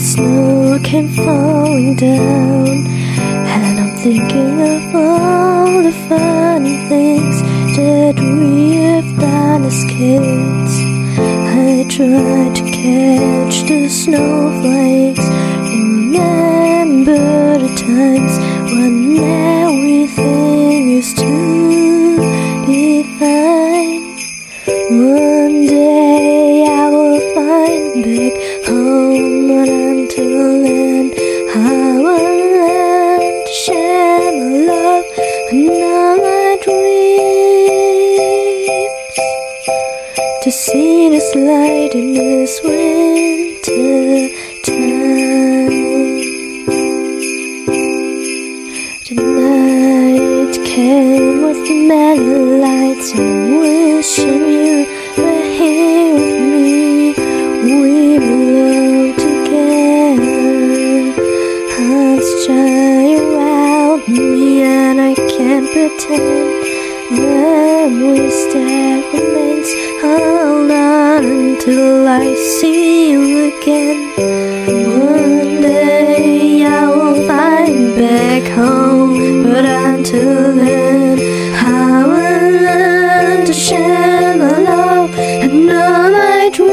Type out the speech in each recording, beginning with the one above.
snow came falling down, and I'm thinking of all the funny things that we have done as kids. I tried to catch the snowflakes, remember the times when everything used to be fine. One until then I will learn to share my love and dreams. To see this light in this winter time. The night came with the many lights and wishing you and pretend the wish that remains. Hold on until I see you again. One day I will find back home, but until then I will learn to share my love and all my dreams.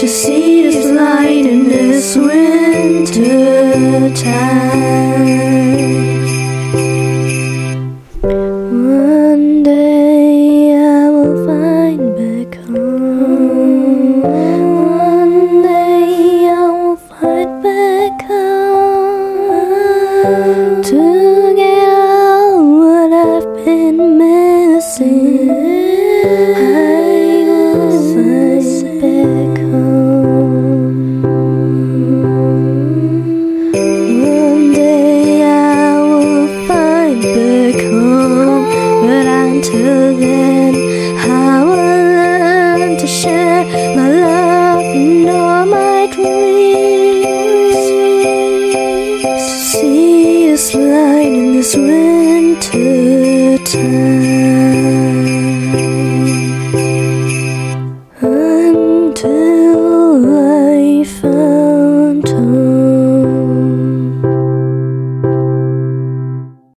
To see this light in this winter time. One day I will find. To time.